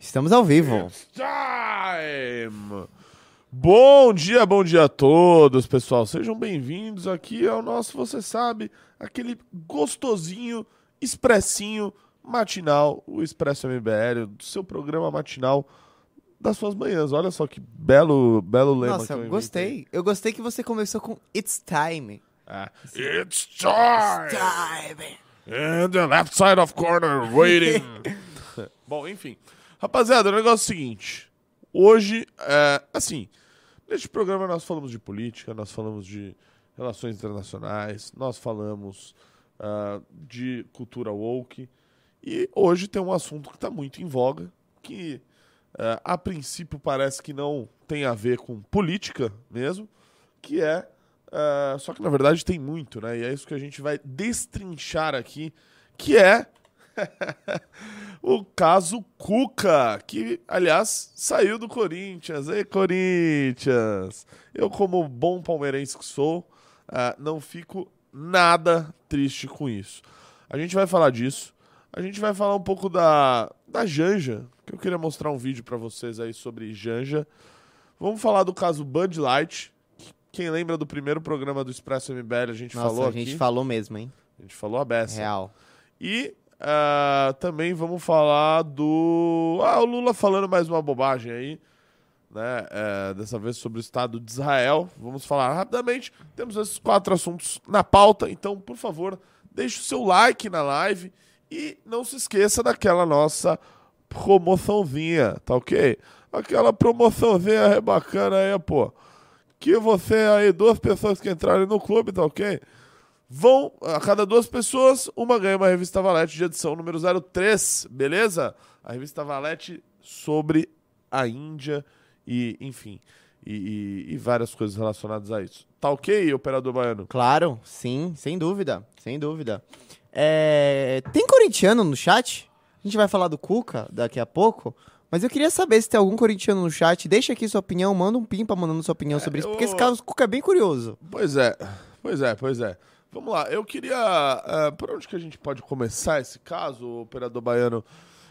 Estamos ao vivo. It's time! Bom dia, bom dia a todos, pessoal. Sejam bem-vindos aqui ao nosso, você sabe, aquele gostosinho, expressinho matinal, o Expresso MBL, do seu programa matinal das suas manhãs. Olha só que belo, belo lema Nossa, eu gostei. Eu gostei que você começou com It's time. Ah, It's time! Time. And the left side of corner waiting. Bom, enfim. Rapaziada, o negócio é o seguinte. Hoje, é, assim, neste programa nós falamos de política, nós falamos de relações internacionais, nós falamos ah, de cultura woke. E hoje tem um assunto que está muito em voga, que ah, a princípio parece que não tem a ver com política mesmo, que é. Ah, só que na verdade tem muito, né? E é isso que a gente vai destrinchar aqui, que é o caso Cuca, que, aliás, saiu do Corinthians. Ei, Corinthians! Eu, como bom palmeirense que sou, ah, não fico nada triste com isso. A gente vai falar disso. A gente vai falar um pouco da, da Janja, que eu queria mostrar um vídeo pra vocês aí sobre Janja. Vamos falar do caso Bud Light. Quem lembra do primeiro programa do Expresso MBL, a gente Nossa, falou a gente aqui. falou mesmo, hein? A gente falou a beça. Real. E ah, também vamos falar do. Ah, o Lula falando mais uma bobagem aí, né? eh, dessa vez sobre o Estado de Israel. Vamos falar rapidamente. Temos esses quatro assuntos na pauta, então, por favor, deixe o seu like na live e não se esqueça daquela nossa promoçãozinha, tá ok? Aquela promoçãozinha bacana aí, pô. Que você aí, duas pessoas que entrarem no clube, tá ok? Vão, a cada duas pessoas, uma ganha uma revista Valete de edição número 03, beleza? A revista Valete sobre a Índia e, enfim, e, e- e várias coisas relacionadas a isso. Tá ok, operador baiano? Claro, sim, sem dúvida, sem dúvida. É, Tem corintiano no chat? A gente vai falar do Cuca daqui a pouco. Mas eu queria saber se tem algum corintiano no chat. Deixa aqui sua opinião, manda um pimpa mandando sua opinião sobre isso, porque esse eu- caso Cuca é bem curioso. Pois é, pois é, pois é. Vamos lá, eu queria. ah, por onde que a gente pode começar esse caso, operador baiano?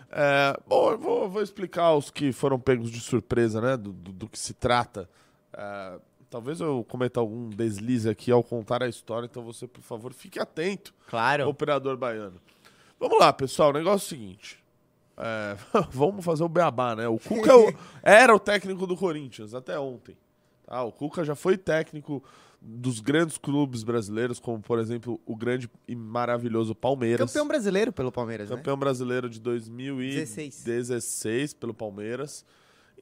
É, bom, eu vou, vou explicar os que foram pegos de surpresa, né? Do, do- do que se trata. É, talvez eu cometa algum deslize aqui ao contar a história, então você, por favor, fique atento, Claro. operador baiano. Vamos lá, pessoal, o negócio é o seguinte. É, vamos fazer o beabá, né? O Cuca é era o técnico do Corinthians até ontem. Tá? O Cuca já foi técnico dos grandes clubes brasileiros, como, por exemplo, o grande e maravilhoso Palmeiras. Campeão brasileiro pelo Palmeiras, né? Campeão brasileiro de 2016 16. pelo Palmeiras.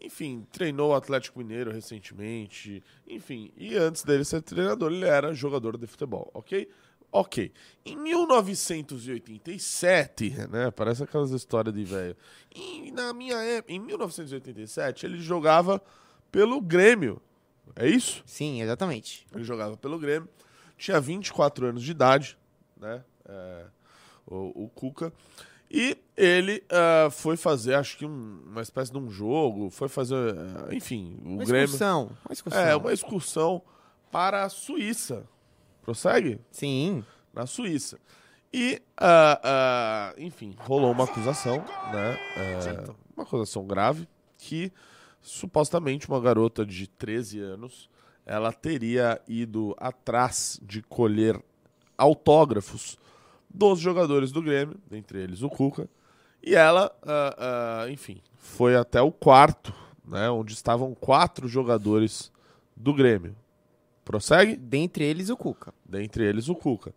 Enfim, treinou o Atlético Mineiro recentemente. Enfim, e antes dele ser treinador, ele era jogador de futebol, ok? Ok. Em 1987, né? Parece aquelas histórias de velho. E na minha época, em 1987, ele jogava pelo Grêmio. É isso? Sim, exatamente. Ele jogava pelo Grêmio, tinha 24 anos de idade, né? É, o, o Cuca. E ele ah, foi fazer, acho que um- uma espécie de um jogo, foi fazer, ah, enfim, o Uma Grêmio. excursão. Uma excursão. É, uma excursão para a Suíça. Prossegue? Sim. Na Suíça. E, ah, enfim, rolou uma acusação, né? é, uma acusação grave, que supostamente uma garota de 13 anos, ela teria ido atrás de colher autógrafos dos jogadores do Grêmio, entre eles o Cuca, e ela, ah, ah, enfim, foi até o quarto, né, onde estavam quatro jogadores do Grêmio. Prossegue? Dentre eles, o Cuca. dentre eles o Cuca.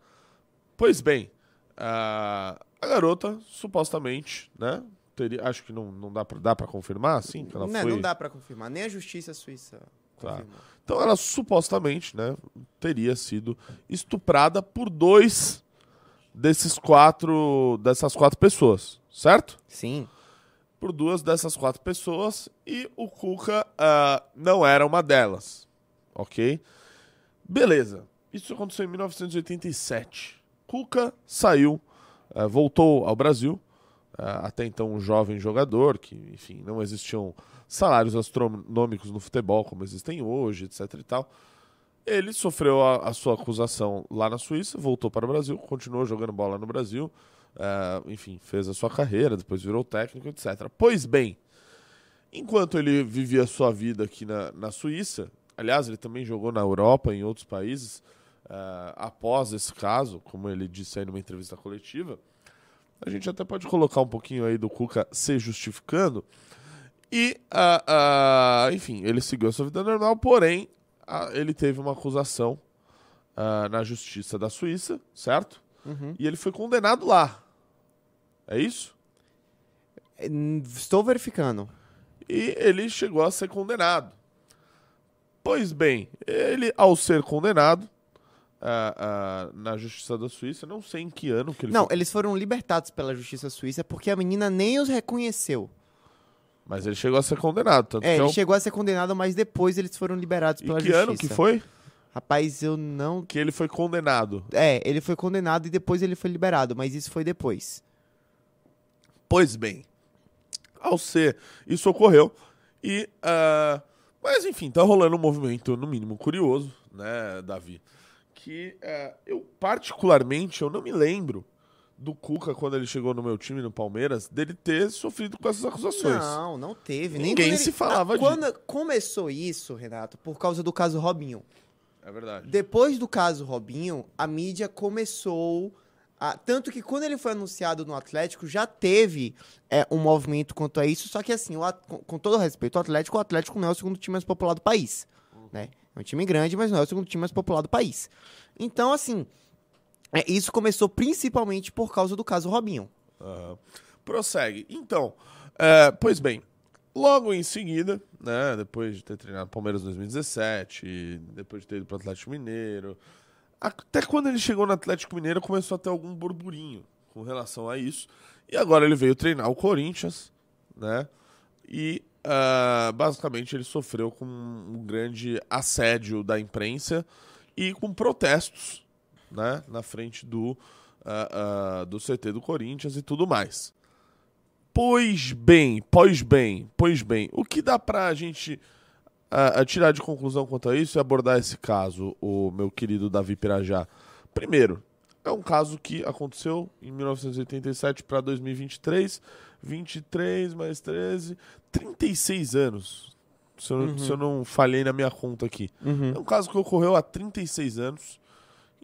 Pois bem, a, a garota supostamente, né? Teria, acho que não, não dá pra, dá pra confirmar, sim, que ela não, foi. não dá pra confirmar. Nem a justiça suíça Tá. confirmou. Então ela supostamente, né, teria sido estuprada por dois desses quatro, dessas quatro pessoas, certo? Sim. Por duas dessas quatro pessoas e o Cuca ah, não era uma delas, ok? Beleza. Isso aconteceu em 1987. Cuca saiu, eh, voltou ao Brasil, eh, até então um jovem jogador, que, enfim, não existiam salários astronômicos no futebol como existem hoje, etc e tal. Ele sofreu a, a sua acusação lá na Suíça, voltou para o Brasil, continuou jogando bola no Brasil, é, enfim, fez a sua carreira, depois virou técnico, etc. Pois bem, enquanto ele vivia a sua vida aqui na, na Suíça, aliás, ele também jogou na Europa, em outros países, é, após esse caso, como ele disse aí numa entrevista coletiva, a gente até pode colocar um pouquinho aí do Cuca se justificando. E, uh, uh, enfim, ele seguiu a sua vida normal, porém, uh, ele teve uma acusação na justiça da Suíça, certo? Uhum. E ele foi condenado lá. É isso? Estou verificando. E ele chegou a ser condenado. Pois bem, ele, ao ser condenado, uh, uh, na Justiça da Suíça. Não sei em que ano que ele Não, foi... eles foram libertados pela Justiça Suíça porque a menina nem os reconheceu. Mas ele chegou a ser condenado. Tanto é, que ele é um... chegou a ser condenado, mas depois eles foram liberados pela em que Justiça. ano que foi? Rapaz, eu não... Que ele foi condenado. É, ele foi condenado e depois ele foi liberado, mas isso foi depois. Pois bem, ao ser, isso ocorreu e... Uh... Mas enfim, tá rolando um movimento, no mínimo, curioso, né, Davi? que é, eu, particularmente, eu não me lembro do Cuca, quando ele chegou no meu time, no Palmeiras, dele ter sofrido com essas acusações. Não, não teve. Ninguém Nem se ele... falava ah, disso. Quando começou isso, Renato, por causa do caso Robinho. É verdade. Depois do caso Robinho, a mídia começou... A... Tanto que quando ele foi anunciado no Atlético, já teve é, um movimento quanto a isso, só que assim, o, com, com todo respeito ao Atlético, o Atlético não é o segundo time mais popular do país, né? É um time grande, mas não é o segundo time mais popular do país. Então, assim, é, isso começou principalmente por causa do caso Robinho. Uhum. Prossegue. Então, é, pois bem, logo em seguida, né, depois de ter treinado Palmeiras em 2017, depois de ter ido para o Atlético Mineiro, até quando ele chegou no Atlético Mineiro começou a ter algum burburinho com relação a isso. E agora ele veio treinar o Corinthians, né? E uh, basicamente ele sofreu com um grande assédio da imprensa e com protestos né, na frente do, uh, uh, do CT do Corinthians e tudo mais. Pois bem, pois bem, pois bem, o que dá pra gente uh, tirar de conclusão quanto a isso e abordar esse caso, o meu querido Davi Pirajá? Primeiro, é um caso que aconteceu em 1987 para 2023, 23 mais 13, 36 anos. Se eu, uhum. se eu, não falhei na minha conta aqui. Uhum. É um caso que ocorreu há 36 anos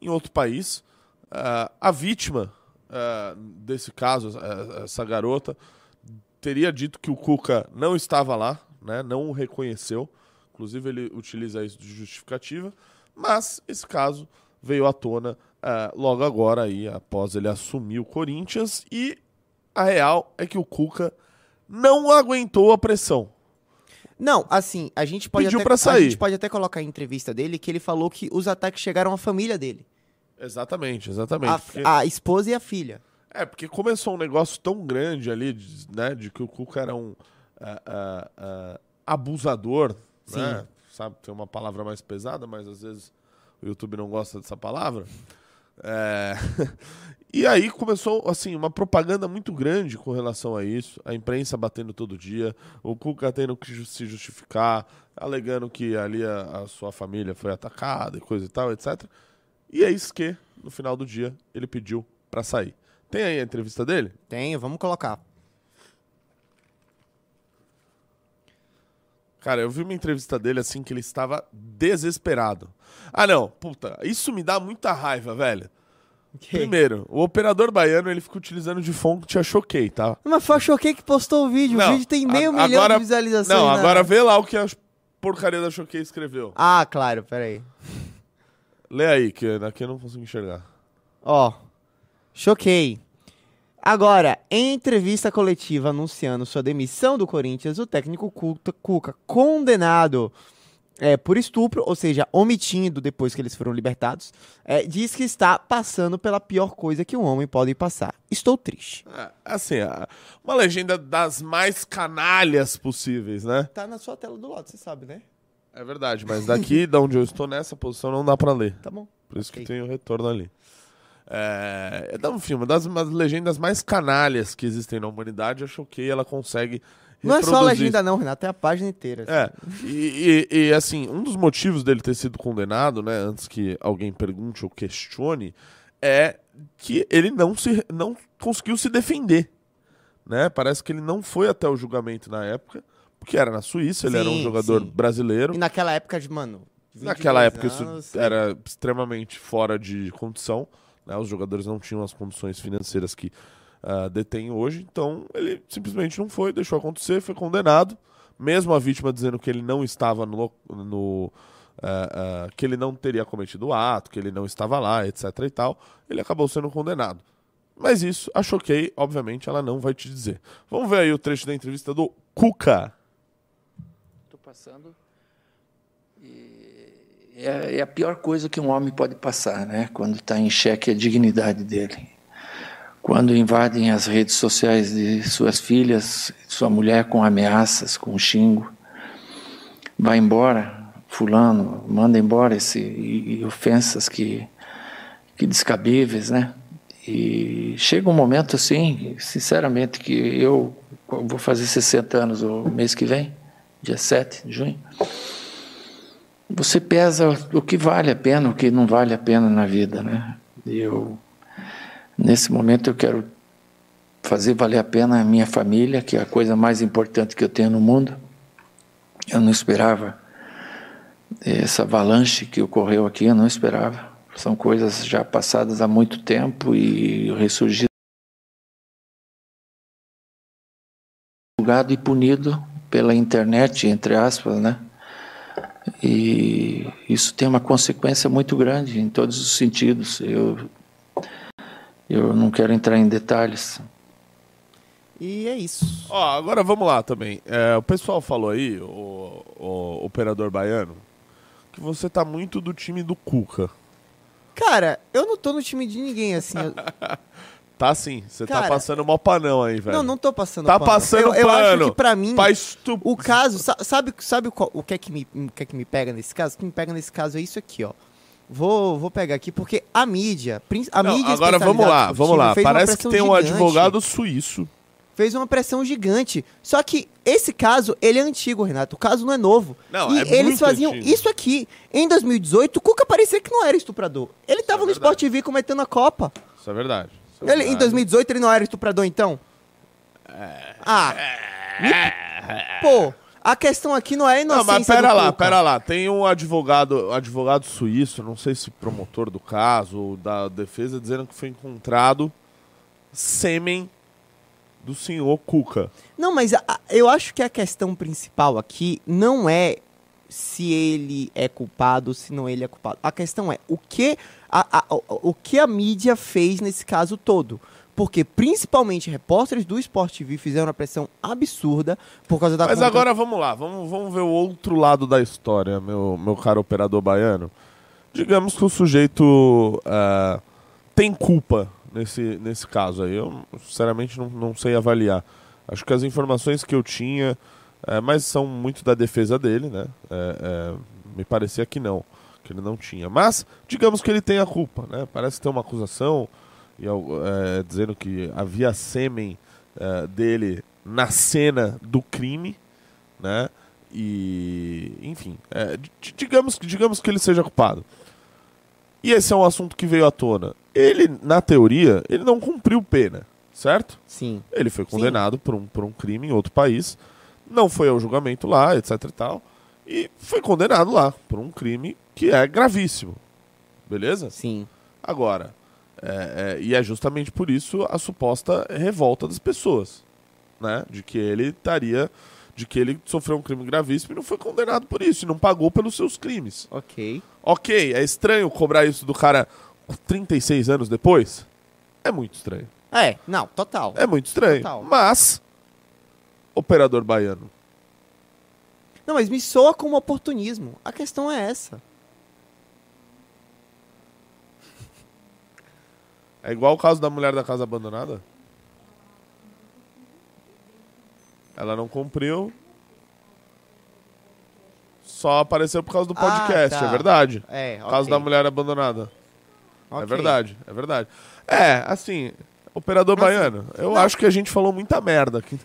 em outro país. Uh, a vítima uh, desse caso, essa garota, teria dito que o Cuca não estava lá, né, não o reconheceu. Inclusive, ele utiliza isso de justificativa. Mas esse caso veio à tona logo agora, aí, após ele assumir o Corinthians. E a real é que o Cuca não aguentou a pressão. Não, assim, a gente pode Pediu até, pra sair. a gente pode até colocar em entrevista dele que ele falou que os ataques chegaram à família dele. Exatamente, exatamente. A, porque... a esposa e a filha. É, porque começou um negócio tão grande ali, de, né, de que o Cuca era um uh, uh, uh, abusador, Sim. né? Sabe, tem uma palavra mais pesada, mas às vezes o YouTube não gosta dessa palavra. É... e aí começou assim uma propaganda muito grande com relação a isso, a imprensa batendo todo dia, o Cuca tendo que se justificar, alegando que ali a, a sua família foi atacada e coisa e tal, etc. E é isso que, no final do dia, ele pediu para sair. Tem aí a entrevista dele? Tenho, vamos colocar. Cara, eu vi uma entrevista dele assim que ele estava desesperado. Ah, não, puta, isso me dá muita raiva, velho. Okay. Primeiro, o operador baiano ele fica utilizando de fonte a Choquei, tá? Mas foi a Choquei que postou o vídeo. Não, o vídeo tem meio a, milhão agora, de visualizações. Não, na... agora vê lá o que a porcaria da Choquei escreveu. Ah, claro, peraí. Lê aí, que aqui eu não consigo enxergar. Ó, Choquei. Agora, em entrevista coletiva anunciando sua demissão do Corinthians, o técnico Cuca, condenado é, por estupro, ou seja, omitindo depois que eles foram libertados, é, diz que está passando pela pior coisa que um homem pode passar. Estou triste. É, assim, uma legenda das mais canalhas possíveis, né? Tá na sua tela do lado, você sabe, né? É verdade, mas daqui, da onde eu estou nessa posição, não dá pra ler. Tá bom. Por isso okay. que tem o retorno ali. É, é um filme, das, das legendas mais canalhas que existem na humanidade. A Choquei, ela consegue Não é só a legenda, não, Renato, é a página inteira. assim. É, e, e- e, assim, um dos motivos dele ter sido condenado, né, antes que alguém pergunte ou questione, é que ele não, se, não conseguiu se defender, né? Parece que ele não foi até o julgamento na época, porque era na Suíça, ele era um Sim, jogador sim. brasileiro. E naquela época, de, mano. 22 Naquela época anos, isso era extremamente fora de condição, né? Os jogadores não tinham as condições financeiras que ah, detêm hoje, então ele simplesmente não foi, deixou acontecer, foi condenado, mesmo a vítima dizendo que ele não estava no, no ah, que ele não teria cometido o ato, que ele não estava lá, etc e tal, ele acabou sendo condenado. Mas isso, a Choquei, obviamente, ela não vai te dizer. Vamos ver aí o trecho da entrevista do Cuca. Estou passando. E é, é a pior coisa que um homem pode passar, né? Quando está em xeque a dignidade dele. Quando invadem as redes sociais de suas filhas, sua mulher com ameaças, com xingo. Vai embora, fulano, manda embora esse, e, e ofensas que, que descabíveis, né? E chega um momento assim, sinceramente, que eu vou fazer 60 anos o mês que vem, dia 7 de junho. Você pesa o que vale a pena, o que não vale a pena na vida, né? Eu, nesse momento, eu quero fazer valer a pena a minha família, que é a coisa mais importante que eu tenho no mundo. Eu não esperava essa avalanche que ocorreu aqui, eu não esperava. São coisas já passadas há muito tempo e ressurgido julgado e punido pela internet, entre aspas, né? E isso tem uma consequência muito grande em todos os sentidos. Eu, eu não quero entrar em detalhes. E é isso. Ó, agora vamos lá também. É, o pessoal falou aí, o, o operador baiano, que você tá muito do time do Cuca. Cara, eu não tô no time de ninguém, assim. eu- Tá sim, você tá passando mó panão aí, velho. Não, não tô passando Tá pano. passando eu, eu acho pano. que pra mim, estu... o caso... sa- Sabe, sabe qual- o, que é que me, o que é que me pega nesse caso? O que me pega nesse caso é isso aqui, ó. Vou, vou pegar aqui, porque a mídia... A Não, mídia agora vamos lá, vamos lá. Parece que tem um gigante. advogado suíço. fez uma pressão gigante. Só que esse caso, ele é antigo, Renato. O caso não é novo. Não, e é eles faziam antigo. isso aqui. Em 2018, o Cuca parecia que não era estuprador. Ele tava no é verdade. Sport TV cometendo a Copa. Isso é verdade. Isso é Ele, em verdade. 2018 ele não era estuprador, então? É. Ah. me- Pô, a questão aqui não é a Não, inocência mas pera lá, Cuca. pera lá. Tem um advogado, advogado suíço, não sei se promotor do caso ou da defesa, dizendo que foi encontrado sêmen do senhor Cuca. Não, mas a- eu acho que a questão principal aqui não é se ele é culpado ou se não ele é culpado. A questão é o que a, a- o que a mídia fez nesse caso todo. Porque principalmente repórteres do Sport TV fizeram uma pressão absurda por causa da Mas conta- agora vamos lá, vamos, vamos ver o outro lado da história, meu, meu caro operador baiano. Digamos que o sujeito ah, tem culpa nesse, nesse caso aí. Eu, sinceramente, não, não sei avaliar. Acho que as informações que eu tinha, eh, mas são muito da defesa dele, né? Eh, me parecia que não, que ele não tinha. Mas, digamos que ele tem a culpa, né? Parece ter uma acusação e, eh, dizendo que havia sêmen eh, dele na cena do crime, né? E, enfim, é, di- digamos, que- digamos que ele seja culpado. E esse é um assunto que veio à tona. Ele, na teoria, ele não cumpriu pena, certo? Sim. Ele foi condenado por um, por um crime em outro país, não foi ao julgamento lá, etc e tal, e foi condenado lá por um crime que é gravíssimo. Beleza? Sim. Agora, é, é, e é justamente por isso a suposta revolta das pessoas, né? De que ele estaria, de que ele sofreu um crime gravíssimo e não foi condenado por isso, e não pagou pelos seus crimes. Ok. Ok, é estranho cobrar isso do cara 36 anos depois? É muito estranho. É, não, total. É muito estranho. Total. Mas, operador baiano, Não, mas me soa como oportunismo. A questão é essa. É igual o caso da mulher da casa abandonada? Ela não cumpriu. Só apareceu por causa do Ah, podcast, tá. é verdade. É, Por causa ok. da mulher abandonada. É Ok. verdade, é verdade. É, assim, operador Mas- baiano, eu não. acho que a gente falou muita merda aqui.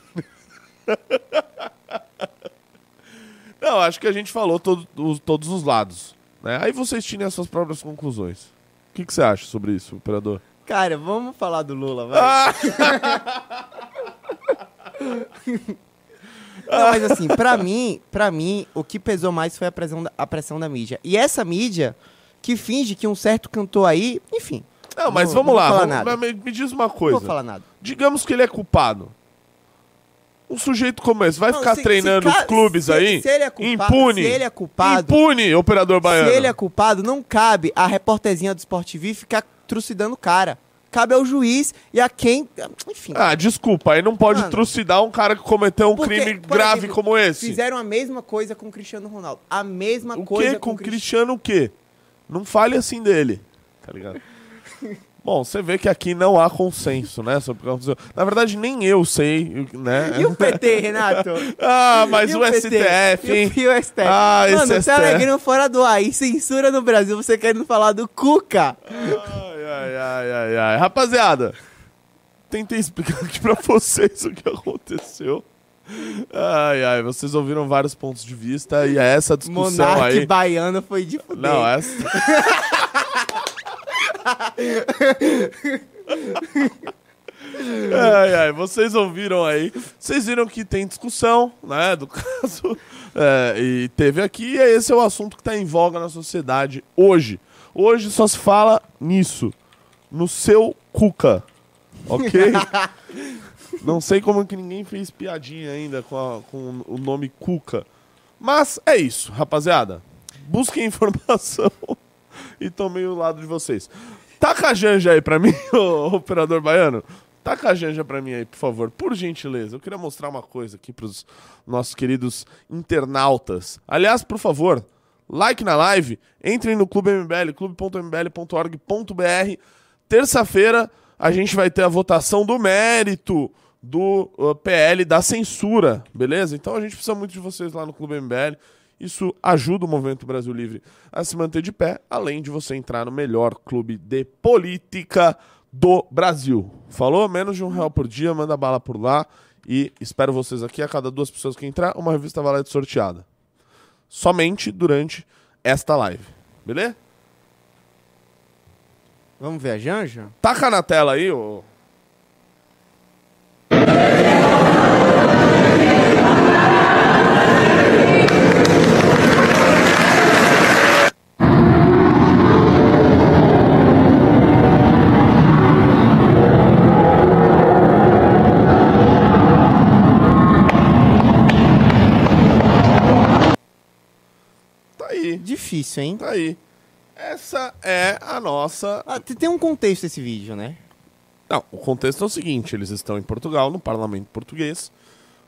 Não, acho que a gente falou todo, os- todos os lados. Né? Aí vocês tirem as suas próprias conclusões. O que, que você acha sobre isso, operador? Cara, vamos falar do Lula, vai. Ah! Não, mas assim, pra mim, pra mim, o que pesou mais foi a pressão, da, a pressão da mídia. E essa mídia que finge que um certo cantor aí, enfim, Não, mas Não- vamos não vou lá. falar vamos- nada. me, me diz uma não coisa. vou falar nada. Digamos que ele é culpado. Um sujeito como esse vai Não, ficar se- treinando se ca- os clubes se- aí? se ele é culpado- impune. se ele é culpado- Impune, operador baiano. Se ele é culpado, não cabe a repórterzinha do Sport TV ficar trucidando o cara. Cabe ao juiz e a quem. Enfim. Ah, desculpa, aí não pode Mano. trucidar um cara que cometeu um Porque, crime por grave exemplo, como esse. Fizeram a mesma coisa com o Cristiano Ronaldo. A mesma O coisa que com o Cristiano. Cristiano o quê? Não fale assim dele, tá ligado? Bom, você vê que aqui não há consenso, né? Sobre o que. Na verdade, nem eu sei, né? E o PT, Renato? Ah, mas o, PT? STF, hein? E o STF? Ah, Mano, esse tá STF. fora do ar e censura no Brasil, você querendo falar do Cuca. Ai, ai, ai, ai, ai. Rapaziada, tentei explicar aqui pra vocês o que aconteceu. Ai, ai, vocês ouviram vários pontos de vista e é essa discussão Monarque aí. baiano foi de fuder. Não, é essa. ai, ai, vocês ouviram aí. Vocês viram que tem discussão, né, do caso. É, e teve aqui, e esse é o assunto que tá em voga na sociedade hoje. Hoje só se fala nisso. No seu Cuca. Ok? Não sei como que ninguém fez piadinha ainda com, a- com o nome Cuca. Mas é isso, rapaziada. Busquem informação e tomei o lado de vocês. Taca a Janja aí pra mim, ô operador baiano. Taca a Janja pra mim aí, por favor, por gentileza. Eu queria mostrar uma coisa aqui pros nossos queridos internautas. Aliás, por favor, like na live, entrem no Clube MBL, clube.mbl.org.br. Terça-feira a gente vai ter a votação do mérito do uh, PL da censura, beleza? Então a gente precisa muito de vocês lá no Clube MBL. Isso ajuda o Movimento Brasil Livre a se manter de pé, além de você entrar no melhor clube de política do Brasil. Falou? Menos de um real por dia, manda bala por lá. E espero vocês aqui. A cada duas pessoas que entrar, uma revista Valete sorteada. Somente durante esta live. Beleza? Vamos ver a Janja? Taca na tela aí, ô. Tá aí, Difícil, hein? tá aí. Essa é a nossa Ah, tem um contexto esse vídeo, né? Não, o contexto é o seguinte: eles estão em Portugal, no parlamento português,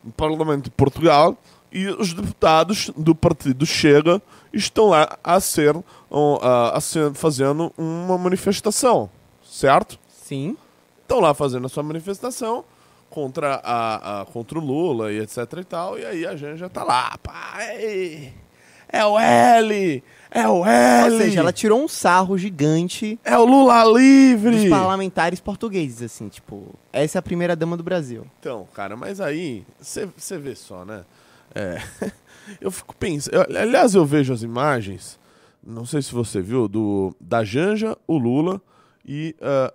no parlamento de Portugal, e os deputados do partido Chega estão lá a ser, a, a ser fazendo uma manifestação, certo? Sim. Estão lá fazendo a sua manifestação contra, a, a- contra o Lula e etc e tal, e aí a Janja tá lá, pai, é o L, é o L, Ou seja, ela tirou um sarro gigante é o Lula livre. dos parlamentares portugueses, assim, tipo, essa é a primeira dama do Brasil. Então, cara, mas aí, você vê só, né? É, eu fico pensando. eu- aliás, eu vejo as imagens, não sei se você viu, do, da Janja, o Lula e ah,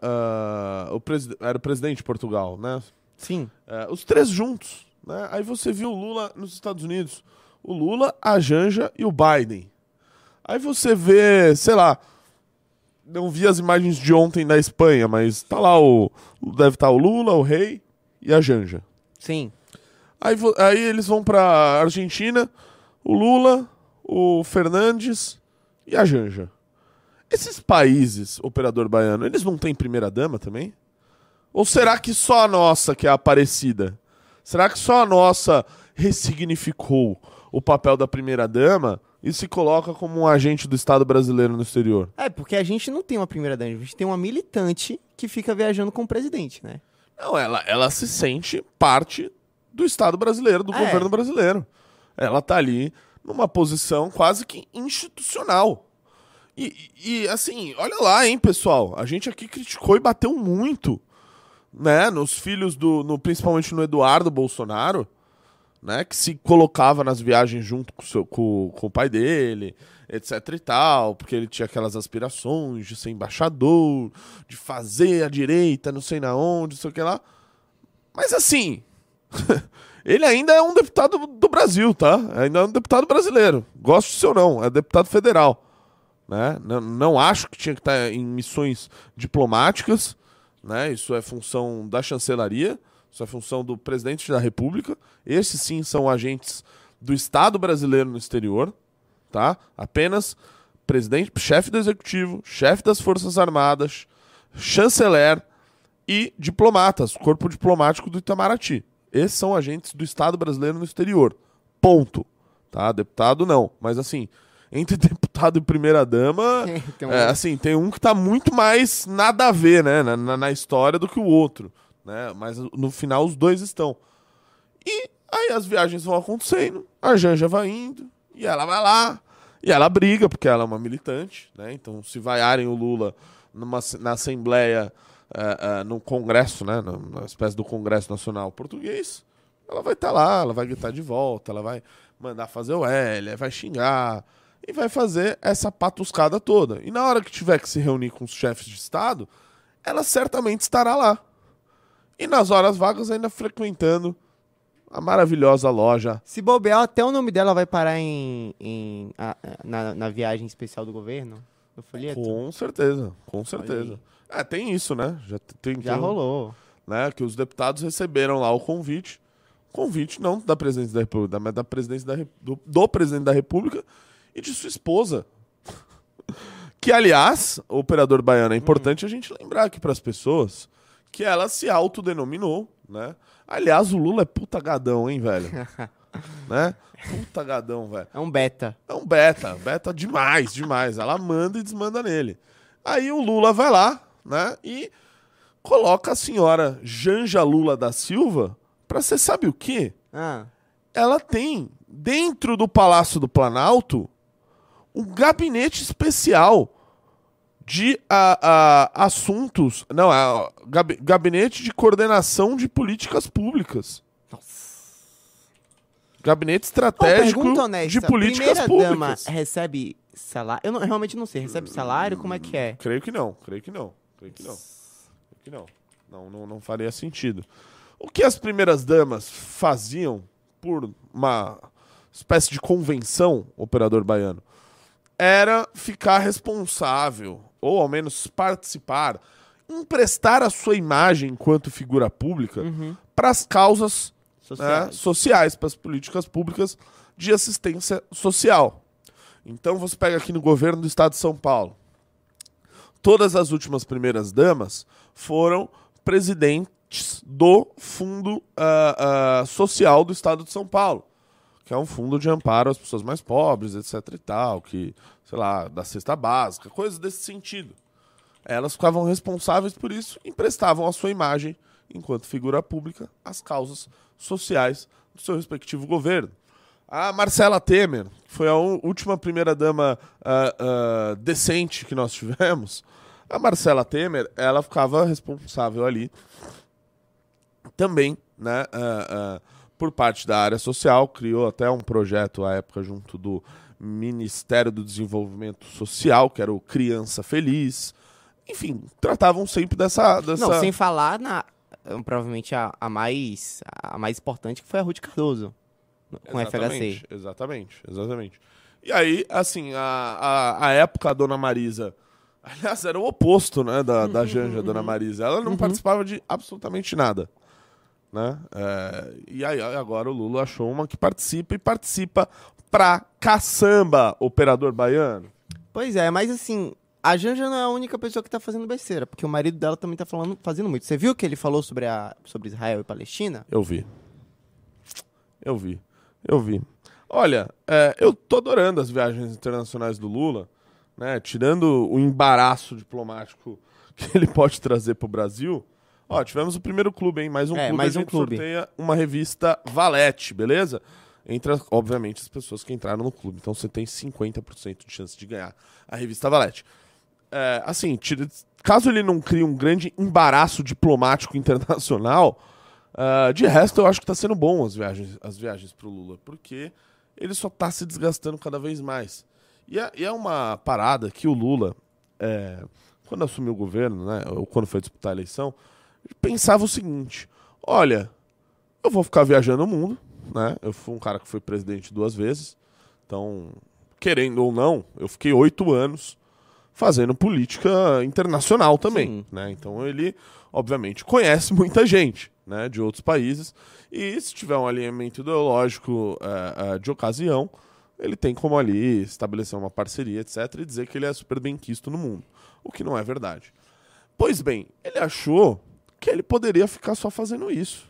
ah, o preside- era o presidente de Portugal, né? Sim. É, os três juntos, né? Aí você viu o Lula nos Estados Unidos. O Lula, a Janja e o Biden. Aí você vê, sei lá, não vi as imagens de ontem da Espanha, mas tá lá o. Deve estar o Lula, o rei e a Janja. Sim. Aí, aí eles vão pra Argentina, o Lula, o Fernandes e a Janja. Esses países, operador baiano, eles não têm primeira dama também? Ou será que só a nossa que é a Aparecida? Será que só a nossa ressignificou o papel da primeira dama e se coloca como um agente do Estado brasileiro no exterior? É, porque a gente não tem uma primeira dama, a gente tem uma militante que fica viajando com o presidente, né? Não, ela, ela se sente parte do Estado brasileiro, do É. governo brasileiro. Ela tá ali numa posição quase que institucional. E, e, e, assim, olha lá, hein, pessoal. A gente aqui criticou e bateu muito, né, nos filhos do, no, principalmente no Eduardo Bolsonaro. Né? Que se colocava nas viagens junto com, o seu- com- com o pai dele, etc e tal, porque ele tinha aquelas aspirações de ser embaixador, de fazer a direita, não sei na onde, não sei o que lá. Mas assim, ele ainda é um deputado do Brasil, tá? Ainda é um deputado brasileiro. Gosto ou não, é deputado federal. Né? Não, não acho que tinha que estar em missões diplomáticas, né? Isso é função da chancelaria, isso é função do presidente da República. Esses sim são agentes do Estado brasileiro no exterior, tá? Apenas presidente, chefe do executivo, chefe das Forças Armadas, chanceler e diplomatas, corpo diplomático do Itamaraty. Esses são agentes do Estado brasileiro no exterior. Ponto. Tá? Deputado não, mas assim, entre deputado e primeira dama, Tem um- é, assim, tem um que tá muito mais nada a ver, né, na- na história do que o outro, né? Mas no final os dois estão. E aí as viagens vão acontecendo, a Janja vai indo, e ela vai lá, e ela briga, porque ela é uma militante, né? Então, se vaiarem o Lula numa, na Assembleia, eh, eh, no Congresso, né? Na, espécie do Congresso Nacional Português, ela vai estar lá, ela vai gritar de volta, ela vai mandar fazer o L, vai xingar, e vai fazer essa patuscada toda. E na hora que tiver que se reunir com os chefes de Estado, ela certamente estará lá. E nas horas vagas ainda frequentando a maravilhosa loja Se bobear, até o nome dela vai parar em, em- a- na, na viagem especial do governo? No folheto? Com certeza, com certeza. É, tem isso, né? Já tem Já tem rolou. né? Que os deputados receberam lá o convite. Convite não da presidência da República, mas da presidência da, do, do presidente da República e de sua esposa. Que, aliás, operador baiano, é importante a gente lembrar aqui para as pessoas que ela se autodenominou, né? Aliás, o Lula é puta gadão, hein, velho? né? Puta gadão, velho. É um beta. É um beta, beta demais, demais. Ela manda e desmanda nele. Aí o Lula vai lá, né? E coloca a senhora Janja Lula da Silva pra você sabe o quê? Ah, Ela tem dentro do Palácio do Planalto um gabinete especial de a, a, assuntos. Não, é gab- gabinete de coordenação de políticas públicas. Gabinete Pô, estratégico honesta. de políticas Primeira dama públicas. recebe salário? Eu não- eu realmente não sei. Recebe salário? Como é que é? Creio que não, creio que não. Creio que não. Creio que não. Não, não, não faria sentido. O que as primeiras damas faziam por uma espécie de convenção, operador baiano, era ficar responsável, ou ao menos participar, emprestar a sua imagem enquanto figura pública para as causas né, Sociais. sociais, para as políticas públicas de assistência social. Então você pega aqui no governo do estado de São Paulo. Todas as últimas primeiras damas foram presidentes do Fundo ah, ah, Social do Estado de São Paulo, que é um fundo de amparo às pessoas mais pobres, etc e tal, que, sei lá, da cesta básica, coisas desse sentido. Elas ficavam responsáveis por isso e emprestavam a sua imagem, enquanto figura pública, às causas sociais do seu respectivo governo. A Marcela Temer, que foi a última primeira-dama ah, ah, decente que nós tivemos, a Marcela Temer, ela ficava responsável ali também, né, ah, por parte da área social, criou até um projeto à época junto do Ministério do Desenvolvimento Social, que era o Criança Feliz. Enfim, tratavam sempre dessa... dessa... Não, sem falar na. eh, Provavelmente a, a mais. A mais importante que foi a Ruth Cardoso. Com FHC. Exatamente, Exatamente, exatamente. E aí, assim, a, a, a época a Dona Marisa, aliás, era o oposto, né, da, da Janja, a Dona Marisa. Ela não participava de absolutamente nada, né? É, e aí, agora o Lula achou uma que participa e participa pra caçamba, operador baiano. Pois é, mas assim, a Janja não é a única pessoa que tá fazendo besteira, porque o marido dela também tá falando, fazendo muito. Você viu que ele falou sobre, a, sobre Israel e Palestina? Eu vi. Eu vi. Eu vi. Olha, é, eu tô adorando as viagens internacionais do Lula, né? Tirando o embaraço diplomático que ele pode trazer pro Brasil. Ó, tivemos o primeiro clube, hein? Mais um É, clube. mais um clube. sorteia uma revista Valete, beleza? Entre, obviamente, as pessoas que entraram no clube. Então você tem 50% de chance de ganhar a revista Valete. É, assim, tira- caso ele não crie um grande embaraço diplomático internacional, Ah, de resto, eu acho que tá sendo bom as viagens, as viagens pro Lula, porque ele só tá se desgastando cada vez mais. E é, e é uma parada que o Lula, é, quando assumiu o governo, né, ou quando foi disputar a eleição, pensava o seguinte: olha, eu vou ficar viajando o mundo, né? Eu fui um cara que foi presidente duas vezes, então, querendo ou não, eu fiquei oito anos fazendo política internacional também, Sim. né? Então ele, obviamente, conhece muita gente, né, de outros países e se tiver um alinhamento ideológico eh, eh, de ocasião, ele tem como ali estabelecer uma parceria, etc, e dizer que ele é super bem quisto no mundo, o que não é verdade. Pois bem, ele achou que ele poderia ficar só fazendo isso.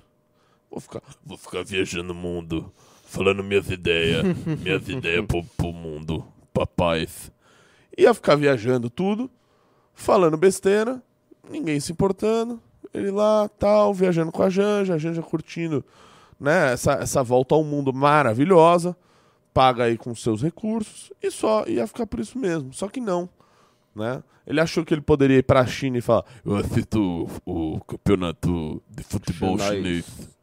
Vou ficar, vou ficar viajando o mundo, falando minhas ideias, minhas ideias pro, pro mundo, papais. Ia ficar viajando tudo, falando besteira, ninguém se importando. Ele lá, tal, viajando com a Janja, a Janja curtindo né, essa, essa volta ao mundo maravilhosa, paga aí com seus recursos, e só ia ficar por isso mesmo. Só que não. Né? Ele achou que ele poderia ir pra China e falar: Eu assisto o, o campeonato de futebol Chinês. chinês.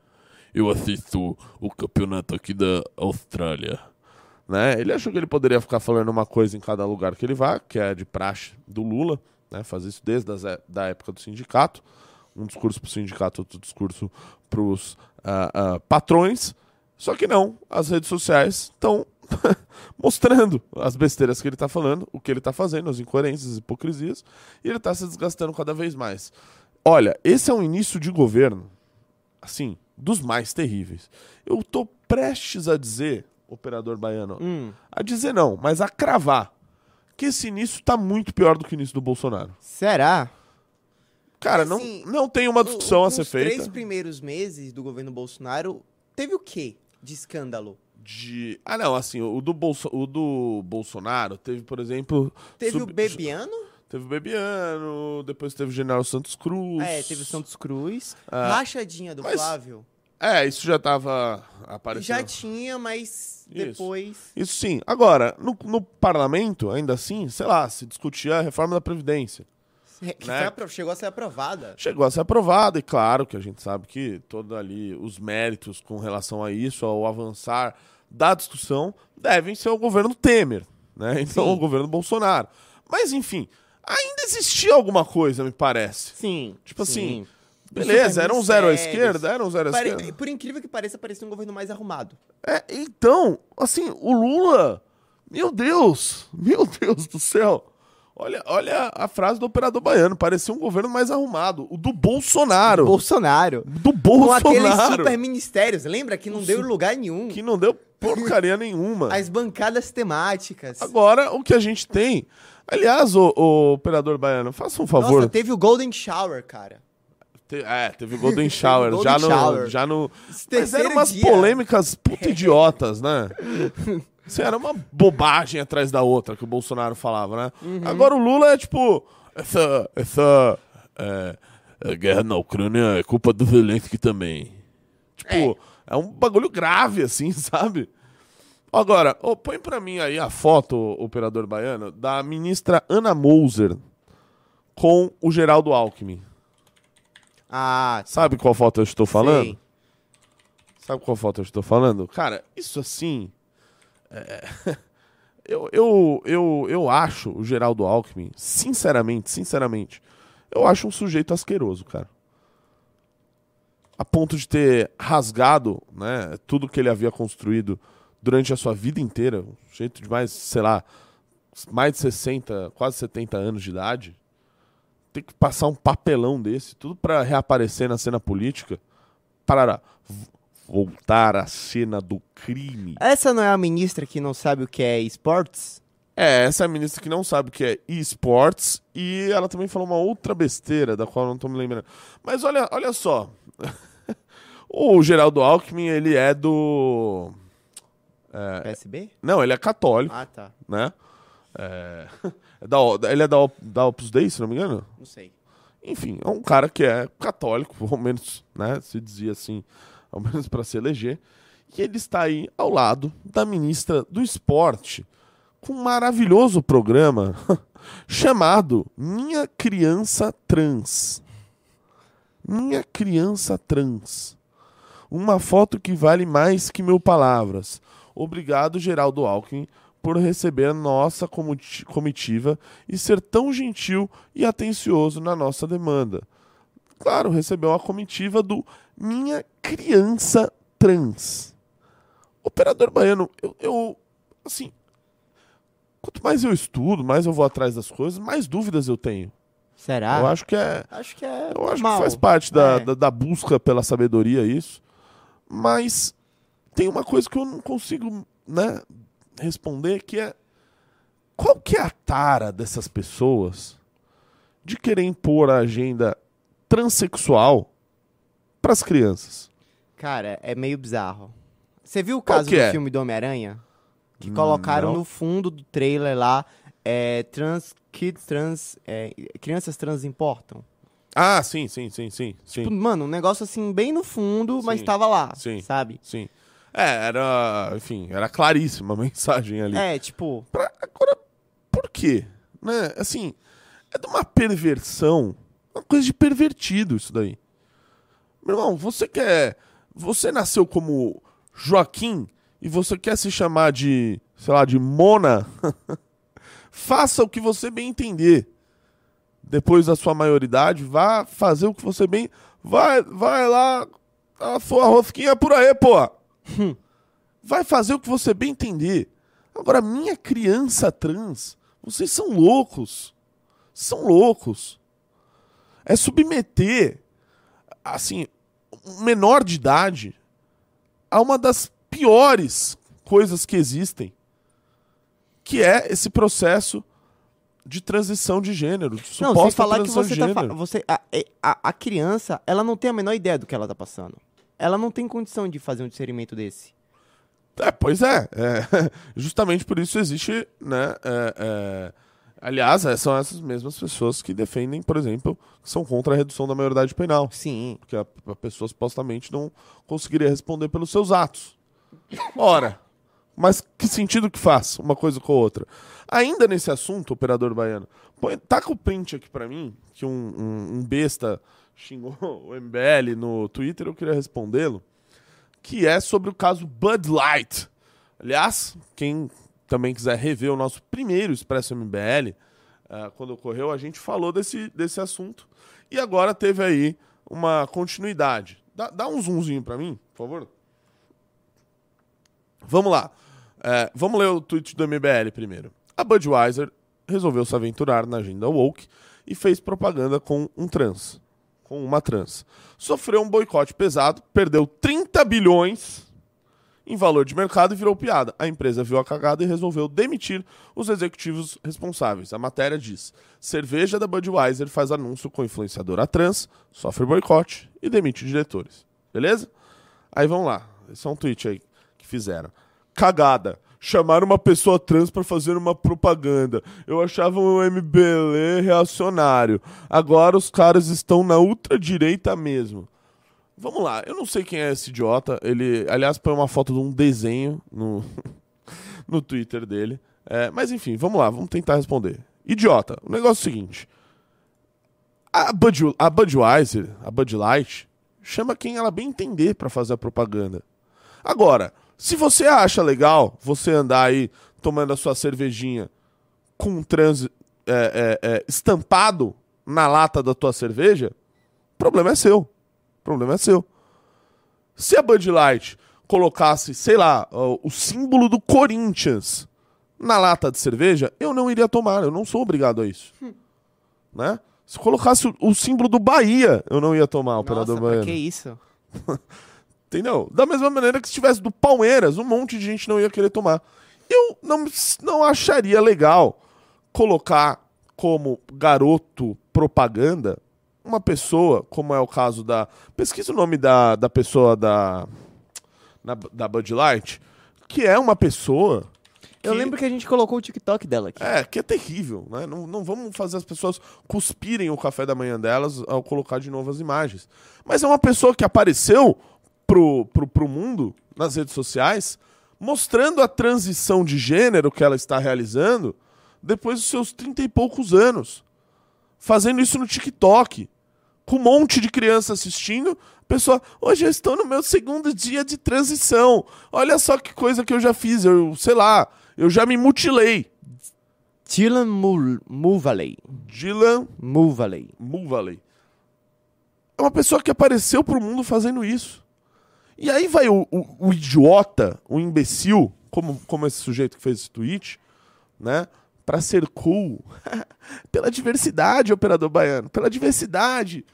Eu assisto o campeonato aqui da Austrália. Né? Ele achou que ele poderia ficar falando uma coisa em cada lugar que ele vá, que é de praxe do Lula, né? fazer isso desde as é- da época do sindicato. Um discurso pro sindicato, outro discurso pros ah, ah, patrões. Só que não, as redes sociais estão mostrando as besteiras que ele tá falando, o que ele tá fazendo, as incoerências, as hipocrisias, e ele tá se desgastando cada vez mais. Olha, esse é um início de governo, assim, dos mais terríveis. Eu tô prestes a dizer, operador baiano, Hum, a dizer não, mas a cravar, que esse início tá muito pior do que o início do Bolsonaro. será? Cara, Assim, não, não tem uma discussão a Nos ser feita. três primeiros meses do governo Bolsonaro, teve o quê de escândalo? De. Ah, não, assim, o do, Bolso... o do Bolsonaro teve, por exemplo. Teve sub- o Bebiano, Teve o Bebiano, depois teve o General Santos Cruz. é, teve o Santos Cruz, Ah. rachadinha do Mas Flávio. É, isso já tava aparecendo. Já tinha, mas Isso. depois... Isso sim. Agora, no, no parlamento, ainda assim, sei lá, se discutia a reforma da Previdência. Que Né? apro- chegou a ser aprovada. Chegou a ser aprovada, e claro que a gente sabe que todos ali os méritos com relação a isso, ao avançar da discussão, devem ser o governo Temer, né? Então Sim. o governo Bolsonaro. Mas, enfim, ainda existia alguma coisa, me parece. Sim. Tipo sim. assim, Beleza, era um zero à esquerda, era um zero à Pare- esquerda. Por incrível que pareça, parecia um governo mais arrumado. É, então, assim, o Lula, meu Deus, meu Deus do céu. Olha, olha a frase do operador baiano, parecia um governo mais arrumado. O do Bolsonaro. Bolsonaro. do Com Bolsonaro. aqueles super ministérios, lembra? Que não deu lugar nenhum. Que não deu porcaria nenhuma. As bancadas temáticas. Agora, o que a gente tem. Aliás, o, o operador baiano, faça um favor. Nossa, teve o Golden Shower, cara. Te- é, teve o Golden Shower. Golden já, no, Shower. já no. Mas eram umas dia. polêmicas puta idiotas, né? Isso era uma bobagem atrás da outra que o Bolsonaro falava, né? Uhum. Agora o Lula é tipo. Essa. Essa. é, é, guerra na Ucrânia é culpa do Zelensky também. Tipo, é. um bagulho grave, assim, sabe? Agora, ô, põe pra mim aí a foto, operador baiano, da ministra Ana Moser com o Geraldo Alckmin. Ah, Sabe qual foto eu estou falando? sei. Sabe qual foto eu estou falando? Cara, isso assim. É, eu, eu, eu, eu acho o Geraldo Alckmin, sinceramente, sinceramente, eu acho um sujeito asqueroso, cara. A ponto de ter rasgado né, tudo que ele havia construído durante a sua vida inteira, um sujeito de mais, sei lá, mais de 60, quase 70 anos de idade, ter que passar um papelão desse, tudo pra reaparecer na cena política, para v- voltar à cena do crime. Essa não é a ministra que não sabe o que é esportes? É, essa é a ministra que não sabe o que é esportes e ela também falou uma outra besteira da qual eu não tô me lembrando. Mas olha, olha só. o Geraldo Alckmin, ele é do. PSB? Não, ele é católico, Ah, tá. né? É, é da, ele é da, da Opus Dei, se não me engano? Não sei. Enfim, é um cara que é católico, ao menos, né? Se dizia assim, ao menos para se eleger. E ele está aí ao lado da ministra do Esporte, com um maravilhoso programa chamado Minha Criança Trans. Minha Criança Trans. Uma foto que vale mais que mil palavras. Obrigado, Geraldo Alckmin, por receber nossa comiti- comitiva e ser tão gentil e atencioso na nossa demanda. Claro, recebeu a comitiva do Minha Criança Trans. Operador Baiano, eu, eu assim, quanto mais eu estudo, mais eu vou atrás das coisas, mais dúvidas eu tenho. Será? Eu acho que é, Acho que é. eu acho normal. que faz parte da, É. da, da busca pela sabedoria isso. Mas tem uma coisa que eu não consigo, né, responder, que é qual que é a tara dessas pessoas de querer impor a agenda transexual para as crianças? Cara, é meio bizarro. Você viu o caso do é? filme do Homem-Aranha? Que Hum, colocaram não. no fundo do trailer lá, é, trans, kids trans, é, crianças trans importam. Ah, sim, sim, sim, sim, sim. Tipo, mano, um negócio assim, bem no fundo, mas Sim, tava lá, sim. sabe? Sim. É, era, enfim, era claríssima a mensagem ali. É, tipo, Pra- agora, por quê? Né? Assim, é de uma perversão, uma coisa de pervertido isso daí. Meu irmão, você quer. Você nasceu como Joaquim e você quer se chamar de, sei lá, de Mona? Faça o que você bem entender. Depois da sua maioridade, vá fazer o que você bem. Vai, vai lá, a sua rosquinha por aí, pô. Vai fazer o que você bem entender. Agora, minha criança trans, vocês são loucos. São loucos. É submeter, assim, menor de idade a uma das piores coisas que existem, que é esse processo de transição de gênero, de não, suposta sem falar que você tá. fa- Você, a, a, a criança, ela não tem a menor ideia do que ela tá passando. Ela não tem condição de fazer um discernimento desse. É, pois é, é. Justamente por isso existe, né? é, é, aliás, é, são essas mesmas pessoas que defendem, por exemplo, que são contra a redução da maioridade penal. Sim. Porque a, a pessoa supostamente não conseguiria responder pelos seus atos. Ora, mas que sentido que faz uma coisa com a outra? Ainda nesse assunto, operador baiano, põe, taca o print aqui pra mim, que um, um- um besta xingou o MBL no Twitter, eu queria respondê-lo, que é sobre o caso Bud Light. Aliás, quem também quiser rever o nosso primeiro Expresso MBL, ah, quando ocorreu, a gente falou desse, desse assunto. E agora teve aí uma continuidade. Dá, dá um zoomzinho pra mim, por favor. Vamos lá. É, vamos ler o tweet do MBL primeiro. A Budweiser resolveu se aventurar na agenda woke e fez propaganda com um trans. Com uma trans. Sofreu um boicote pesado, perdeu 30 bilhões em valor de mercado virou piada. A empresa viu a cagada e resolveu demitir os executivos responsáveis. A matéria diz: cerveja da Budweiser faz anúncio com influenciadora trans, sofre boicote e demite diretores. Beleza? Aí vamos lá. Esse é um tweet aí que fizeram. Cagada. Chamaram uma pessoa trans pra fazer uma propaganda. Eu achava o MBL reacionário. Agora os caras estão na ultradireita mesmo. Vamos lá, eu não sei quem é esse idiota. Ele, aliás, põe uma foto de um desenho no, no Twitter dele. É, mas enfim, vamos lá, vamos tentar responder. Idiota, o negócio é o seguinte: a, Bud, a Budweiser, a Bud Light, chama quem ela bem entender pra fazer a propaganda. Agora, se você acha legal você andar aí tomando a sua cervejinha com um trans é, é, é, estampado na lata da tua cerveja, o problema é seu. O problema é seu. Se a Bud Light colocasse, sei lá, o, símbolo do Corinthians na lata de cerveja, eu não iria tomar. Eu não sou obrigado a isso. Né? Se colocasse o, o símbolo do Bahia, eu não ia tomar, operador Nossa, baiano. que isso? Entendeu? Da mesma maneira que se tivesse do Palmeiras, um monte de gente não ia querer tomar. Eu não, não acharia legal colocar como garoto propaganda uma pessoa, como é o caso da. Pesquisa o nome da, da pessoa da. na- da Bud Light, que é uma pessoa. Eu que- lembro que a gente colocou o TikTok dela aqui. É, que é terrível, né? Não, não vamos fazer as pessoas cuspirem o café da manhã delas ao colocar de novo as imagens. Mas é uma pessoa que apareceu pro, pro, pro mundo nas redes sociais mostrando a transição de gênero que ela está realizando depois dos seus trinta e poucos anos. Fazendo isso no TikTok. Com um monte de criança assistindo, Pessoa, hoje eu estou no meu segundo dia de transição. Olha só que coisa que eu já fiz. Eu, sei lá, eu já me mutilei. Dylan Mul Mulvaley. Dylan Mulvaley. Mulvaley. É uma pessoa que apareceu pro mundo fazendo isso. E aí vai o, o, o idiota, o imbecil, como, como esse sujeito que fez esse tweet, né? Pra ser cool. Pela diversidade, operador baiano. Pela diversidade.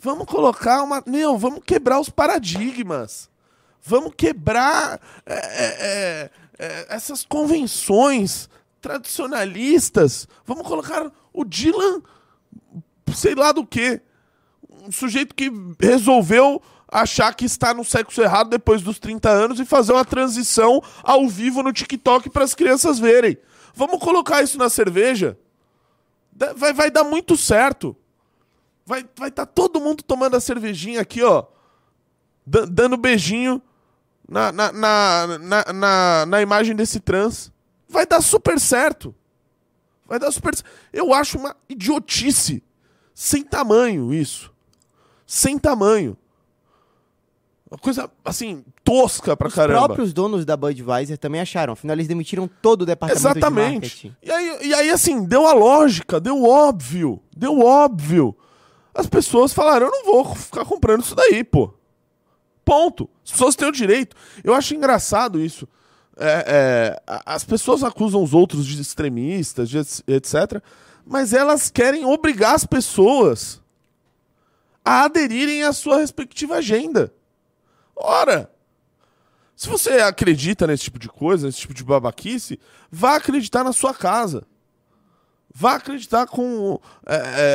Vamos colocar uma. Meu, vamos quebrar os paradigmas. Vamos quebrar é, é, é, essas convenções tradicionalistas. Vamos colocar o Dylan, sei lá do que. Um sujeito que resolveu achar que está no sexo errado depois dos 30 anos e fazer uma transição ao vivo no TikTok para as crianças verem. Vamos colocar isso na cerveja? Vai, vai dar muito certo. Vai estar vai tá todo mundo tomando a cervejinha aqui, ó. Dando beijinho na, na, na, na, na, imagem desse trans. Vai dar super certo. Vai dar super Eu acho uma idiotice. Sem tamanho isso. Sem tamanho. Uma coisa, assim, tosca pra Os caramba. Os próprios donos da Budweiser também acharam. Afinal, eles demitiram todo o departamento Exatamente. de marketing. E aí, e aí, assim, deu a lógica, deu óbvio. Deu óbvio. As pessoas falaram, eu não vou ficar comprando isso daí, pô. Ponto. As pessoas têm o direito. Eu acho engraçado isso. É, é, as pessoas acusam os outros de extremistas, de etc. Mas elas querem obrigar as pessoas a aderirem à sua respectiva agenda. Ora, se você acredita nesse tipo de coisa, nesse tipo de babaquice, vá acreditar na sua casa. Vá acreditar com é,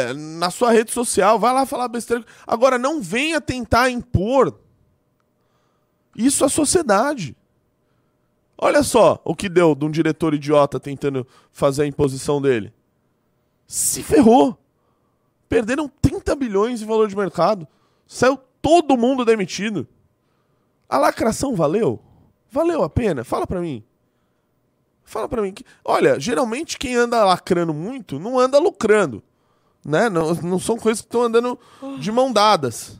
é, na sua rede social, vá lá falar besteira. Agora, não venha tentar impor isso à sociedade. Olha só o que deu de um diretor idiota tentando fazer a imposição dele. Se ferrou. Perderam 30 bilhões de valor de mercado. Saiu todo mundo demitido. A lacração valeu? Valeu a pena? Fala pra mim. Fala pra mim. Olha, geralmente quem anda lacrando muito não anda lucrando. Né? Não, não são coisas que estão andando de mão dadas.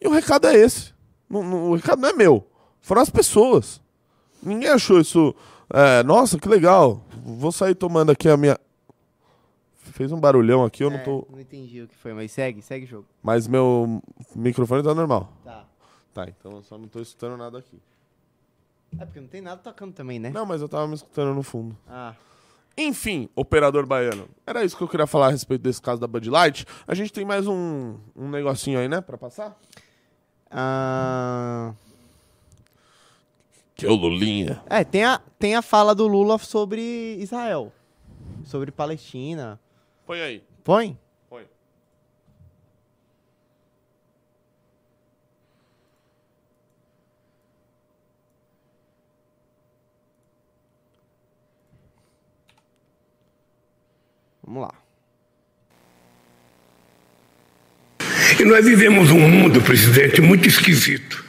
E o recado é esse. Não, não, o recado não é meu. Foram as pessoas. Ninguém achou isso. É, nossa, que legal. Vou sair tomando aqui a minha. Fez um barulhão aqui, eu é, não tô. Não entendi o que foi, mas segue, segue o jogo. Mas meu microfone tá normal. Tá. Tá, então eu só não tô escutando nada aqui. É porque não tem nada tocando também, né? Não, mas eu tava me escutando no fundo. Ah. Enfim, operador baiano. Era isso que eu queria falar a respeito desse caso da Bud Light. A gente tem mais um, um negocinho aí, né, pra passar? Ah. Que é o Lulinha. É, tem a, tem a fala do Lula sobre Israel. Sobre Palestina. Põe aí. Põe? Vamos lá. E nós vivemos um mundo, presidente, muito esquisito.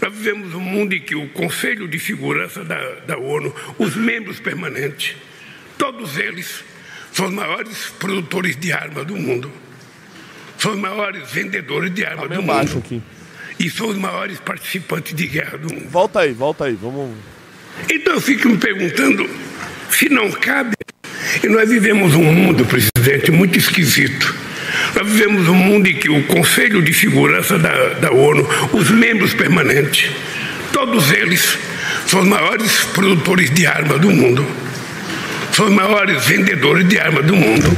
Nós vivemos um mundo em que o Conselho de Segurança da, da ONU, os membros permanentes, todos eles são os maiores produtores de armas do mundo. São os maiores vendedores de armas Tá do mundo. aqui. E são os maiores participantes de guerra do mundo. Volta aí, volta aí. Vamos. Então eu fico me perguntando se não cabe. E nós vivemos um mundo, presidente, muito esquisito. Nós vivemos um mundo em que o Conselho de Segurança da, da ONU, os membros permanentes, todos eles são os maiores produtores de armas do mundo. São os maiores vendedores de armas do mundo.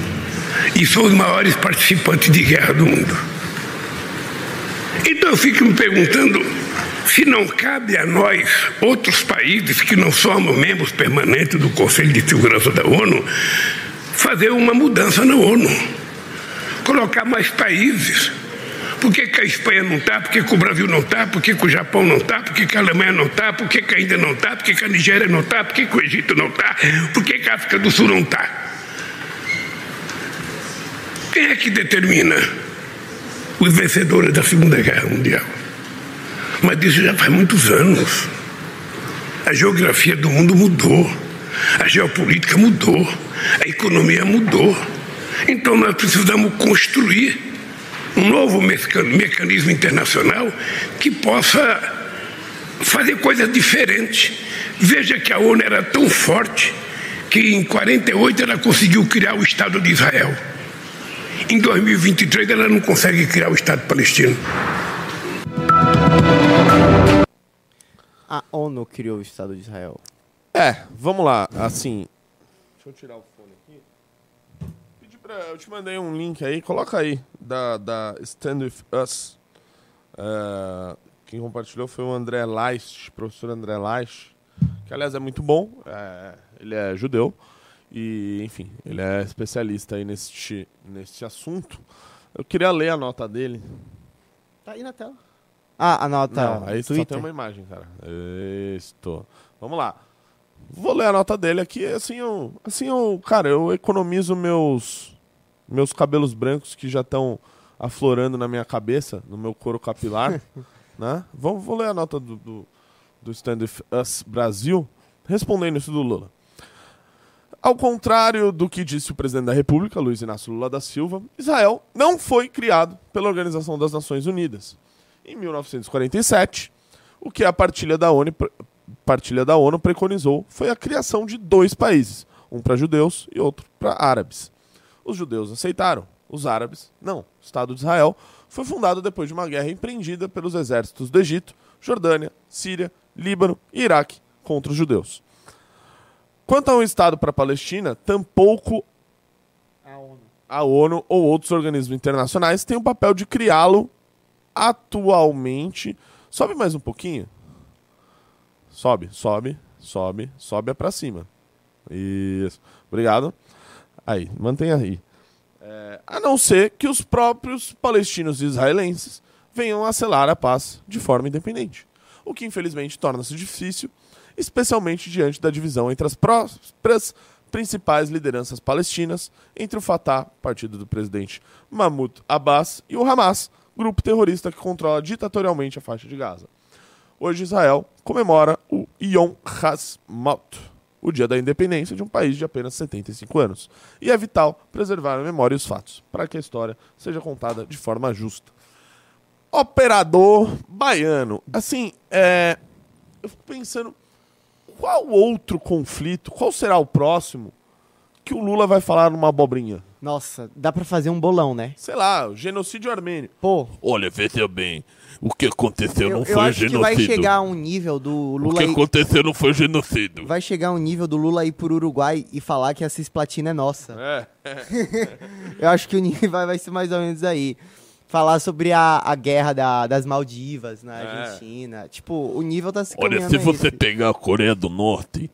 E são os maiores participantes de guerra do mundo. Então eu fico me perguntando se não cabe a nós, outros países que não somos membros permanentes do Conselho de Segurança da ONU, fazer uma mudança na ONU. Colocar mais países. Por que, que a Espanha não está? Por que, que o Brasil não está? Por que, que o Japão não está? Por que, a Alemanha não está? Por que, a Índia não está? Por que, a Nigéria não está? Por que, o Egito não está? Por que a África do Sul não está? Quem é que determina os vencedores da Segunda Guerra Mundial? Mas isso já faz muitos anos. A geografia do mundo mudou, a geopolítica mudou, a economia mudou. Então nós precisamos construir um novo mecanismo internacional que possa fazer coisas diferentes. Veja que a ONU era tão forte que em 48 ela conseguiu criar o Estado de Israel. Em 2023 ela não consegue criar o Estado palestino. ONU criou o Estado de Israel. É, vamos lá. Assim. Deixa eu tirar o fone aqui. Pedi pra, eu te mandei um link aí, coloca aí, da, da Stand With Us. É, quem compartilhou foi o André Leist, professor André Leist, que aliás é muito bom. É, ele é judeu. E, enfim, ele é especialista aí neste, neste assunto. Eu queria ler a nota dele. Tá aí na tela. Ah, a nota. Não, aí só tem uma imagem, cara. Isto. Vamos lá. Vou ler a nota dele aqui. Assim eu, assim eu, cara, eu economizo meus meus cabelos brancos que já estão aflorando na minha cabeça, no meu couro capilar, né? Vamos, vou ler a nota do, do, do Stand With Us Brasil, respondendo isso do Lula. Ao contrário do que disse o presidente da República, Luiz Inácio Lula da Silva, Israel não foi criado pela Organização das Nações Unidas. Em 1947, o que a partilha da ONU, partilha da ONU preconizou foi a criação de dois países, um para judeus e outro para árabes. Os judeus aceitaram, os árabes não. O Estado de Israel foi fundado depois de uma guerra empreendida pelos exércitos do Egito, Jordânia, Síria, Líbano e Iraque contra os judeus. Quanto a um Estado para a Palestina, tampouco A ONU. a ONU ou outros organismos internacionais têm o papel de criá-lo atualmente. Sobe mais um pouquinho. Sobe, sobe, sobe, sobe pra cima. Isso. Obrigado. Aí, mantenha aí. É, a não ser que os próprios palestinos e israelenses venham a selar a paz de forma independente. O que infelizmente torna-se difícil, especialmente diante da divisão entre as próprias principais lideranças palestinas, entre o Fatah, partido do presidente Mahmoud Abbas, e o Hamas, grupo terrorista que controla ditatorialmente a faixa de Gaza. Hoje Israel comemora o Yom HaSmot, o dia da independência de um país de apenas 75 anos. E é vital preservar a memória e os fatos, para que a história seja contada de forma justa. Operador baiano. Assim, é... eu fico pensando, qual outro conflito, qual será o próximo que o Lula vai falar numa abobrinha? Nossa, dá pra fazer um bolão, né? Sei lá, o genocídio armênio. Pô, Olha, veja bem, o que aconteceu eu, não eu foi acho que genocídio. vai chegar a um nível do O Lula que ir, aconteceu não foi genocídio. vai chegar a um nível do Lula ir pro Uruguai e falar que a cisplatina é nossa. É. Eu acho que o nível vai, vai ser mais ou menos aí. Falar sobre a, a guerra da- das Maldivas na É. Argentina. Tipo, o nível tá se Olha, se você esse. pegar a Coreia do Norte,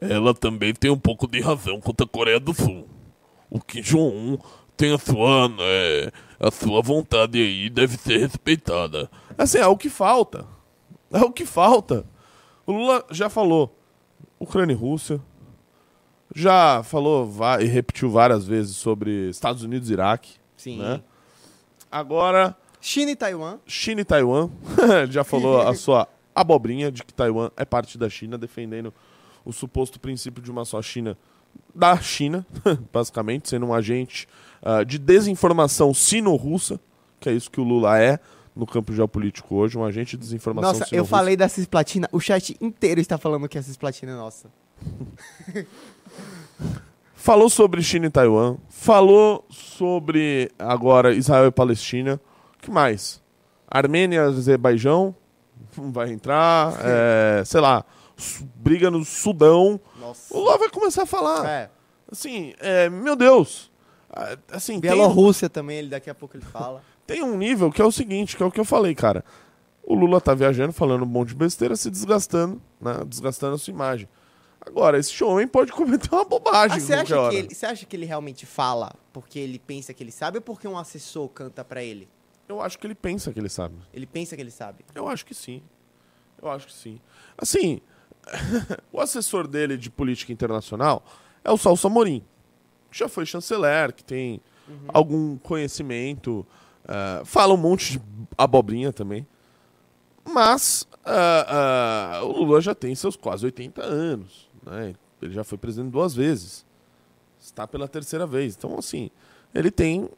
ela também tem um pouco de razão contra a Coreia do Sul. O Kim Jong-un tem a sua, é, a sua vontade aí, deve ser respeitada. Assim, é o que falta. É o que falta. O Lula já falou Ucrânia e Rússia. Já falou e repetiu várias vezes sobre Estados Unidos e Iraque. Sim. né? Agora, China e Taiwan. China e Taiwan. Ele já falou a sua abobrinha de que Taiwan é parte da China, defendendo o suposto princípio de uma só China da China, basicamente, sendo um agente ah, de desinformação sino-russa, que é isso que o Lula é no campo geopolítico hoje, um agente de desinformação Nossa, eu falei da cisplatina, o chat inteiro está falando que a cisplatina é nossa. Falou sobre China e Taiwan, falou sobre agora Israel e Palestina. O que mais? Armênia e Azerbaijão vai entrar, é, sei lá, briga no Sudão. Nossa. O Lula vai começar a falar. É. Assim, é, meu Deus. Ah, Assim, tem, Bielorrússia também, ele daqui a pouco ele fala. tem um nível que é o seguinte, que é o que eu falei, cara. O Lula tá viajando, falando um monte de besteira, se desgastando, né? Desgastando a sua imagem. Agora, esse homem pode cometer uma bobagem Ah, você, qualquer acha que ele, acha que ele realmente fala porque ele pensa que ele sabe ou porque um assessor canta pra ele? Eu acho que ele pensa que ele sabe. Ele pensa que ele sabe. Eu acho que sim. Eu acho que sim. Assim, o assessor dele de política internacional é o Salso Amorim, que já foi chanceler, que tem algum conhecimento, eh, fala um monte de abobrinha também. Mas ah, ah, o Lula já tem seus quase 80 anos. Né? Ele já foi presidente duas vezes. Está pela terceira vez. Então, assim, ele tem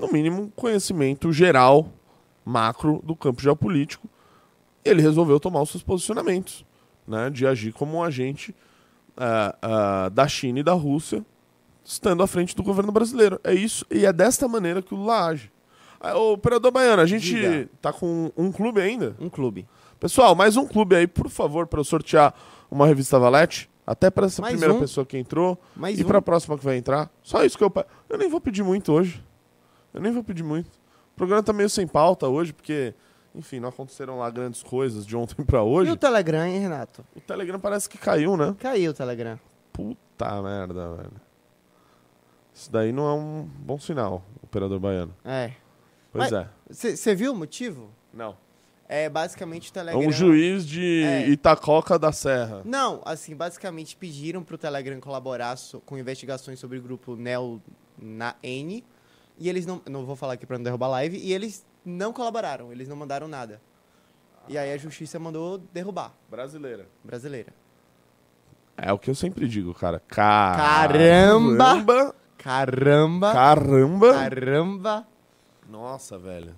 no mínimo, um conhecimento geral, macro, do campo geopolítico. Ele resolveu tomar os seus posicionamentos, né, de agir como um agente ah, ah, da China e da Rússia, estando à frente do governo brasileiro. É isso, e é desta maneira que o Lula age. Ah, Ô, operador Baiano, a gente Diga. tá com um clube ainda? Um clube. Pessoal, mais um clube aí, por favor, para eu sortear uma revista Valete. Até para essa Mais primeira um. pessoa que entrou Mais e um. para a próxima que vai entrar. Só isso que eu. Eu nem vou pedir muito hoje. Eu nem vou pedir muito. O programa tá meio sem pauta hoje, porque, enfim, não aconteceram lá grandes coisas de ontem para E hoje. o Telegram, hein, Renato? O Telegram parece que caiu, né? Caiu o Telegram. Puta merda, velho. Isso daí não é um bom sinal, operador baiano. É. Pois Mas- é. Você viu o motivo? Não. É basicamente o É Telegram. um juiz de É. Itacoca da Serra. Não, assim, basicamente pediram pro Telegram colaborar so- com investigações sobre o grupo Neo na N. E eles não. Não vou falar aqui pra não derrubar a live. E eles não colaboraram, eles não mandaram nada. E aí a justiça mandou derrubar. Brasileira. Brasileira. É o que eu sempre digo, cara. Ca- Caramba! Caramba! Caramba! Caramba! Caramba! Nossa, velho.